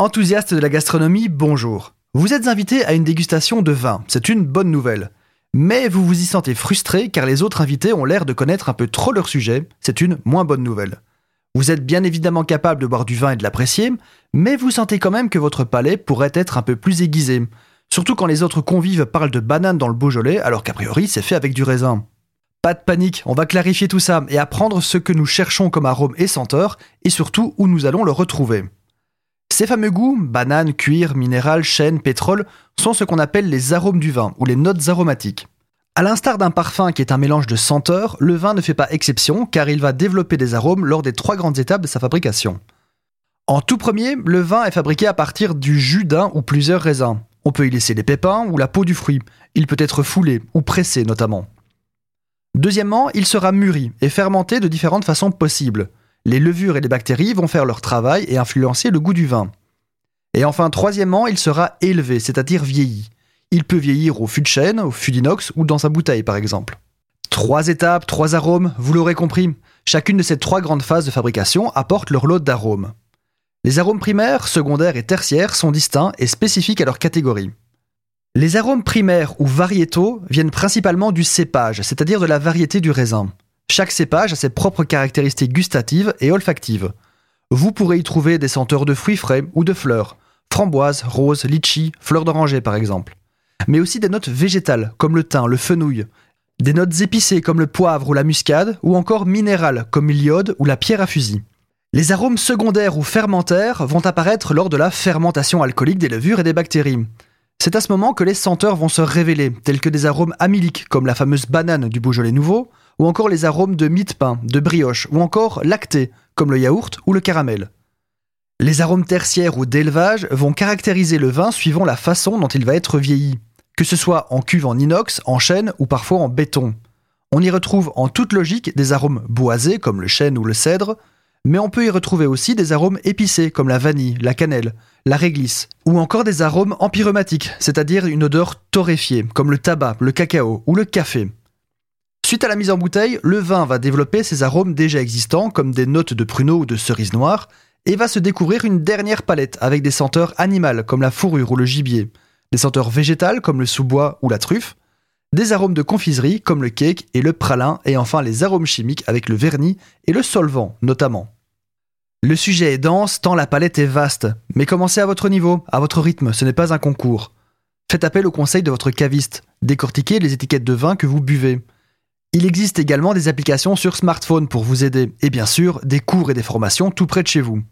Enthousiaste de la gastronomie, bonjour. Vous êtes invité à une dégustation de vin, c'est une bonne nouvelle. Mais vous vous y sentez frustré car les autres invités ont l'air de connaître un peu trop leur sujet, c'est une moins bonne nouvelle. Vous êtes bien évidemment capable de boire du vin et de l'apprécier, mais vous sentez quand même que votre palais pourrait être un peu plus aiguisé, surtout quand les autres convives parlent de bananes dans le Beaujolais alors qu'a priori c'est fait avec du raisin. Pas de panique, on va clarifier tout ça et apprendre ce que nous cherchons comme arôme et senteur, et surtout où nous allons le retrouver. Ces fameux goûts, banane, cuir, minéral, chêne, pétrole, sont ce qu'on appelle les arômes du vin, ou les notes aromatiques. À l'instar d'un parfum qui est un mélange de senteurs, le vin ne fait pas exception car il va développer des arômes lors des trois grandes étapes de sa fabrication. En tout premier, le vin est fabriqué à partir du jus d'un ou plusieurs raisins. On peut y laisser les pépins ou la peau du fruit. Il peut être foulé ou pressé notamment. Deuxièmement, il sera mûri et fermenté de différentes façons possibles les levures et les bactéries vont faire leur travail et influencer le goût du vin. Et enfin, troisièmement, il sera élevé, c'est-à-dire vieilli. Il peut vieillir au fût de chêne, au fût d'inox ou dans sa bouteille par exemple. Trois étapes, trois arômes, vous l'aurez compris. Chacune de ces trois grandes phases de fabrication apporte leur lot d'arômes. Les arômes primaires, secondaires et tertiaires sont distincts et spécifiques à leur catégorie. Les arômes primaires ou variétaux viennent principalement du cépage, c'est-à-dire de la variété du raisin. Chaque cépage a ses propres caractéristiques gustatives et olfactives. Vous pourrez y trouver des senteurs de fruits frais ou de fleurs, framboises, roses, litchi, fleurs d'oranger par exemple. Mais aussi des notes végétales comme le thym, le fenouil, des notes épicées comme le poivre ou la muscade, ou encore minérales comme l'iode ou la pierre à fusil. Les arômes secondaires ou fermentaires vont apparaître lors de la fermentation alcoolique des levures et des bactéries. C'est à ce moment que les senteurs vont se révéler, tels que des arômes amyliques comme la fameuse banane du Beaujolais nouveau, ou encore les arômes de mie de pain, de brioche, ou encore lactés, comme le yaourt ou le caramel. Les arômes tertiaires ou d'élevage vont caractériser le vin suivant la façon dont il va être vieilli, que ce soit en cuve en inox, en chêne ou parfois en béton. On y retrouve en toute logique des arômes boisés comme le chêne ou le cèdre, mais on peut y retrouver aussi des arômes épicés comme la vanille, la cannelle, la réglisse, ou encore des arômes empyromatiques, c'est-à-dire une odeur torréfiée comme le tabac, le cacao ou le café. Suite à la mise en bouteille, le vin va développer ses arômes déjà existants, comme des notes de pruneau ou de cerise noire, et va se découvrir une dernière palette avec des senteurs animales, comme la fourrure ou le gibier, des senteurs végétales, comme le sous-bois ou la truffe, des arômes de confiserie, comme le cake et le pralin, et enfin les arômes chimiques avec le vernis et le solvant, notamment. Le sujet est dense tant la palette est vaste, mais commencez à votre niveau, à votre rythme, ce n'est pas un concours. Faites appel au conseil de votre caviste, décortiquez les étiquettes de vin que vous buvez. Il existe également des applications sur smartphone pour vous aider, et bien sûr des cours et des formations tout près de chez vous.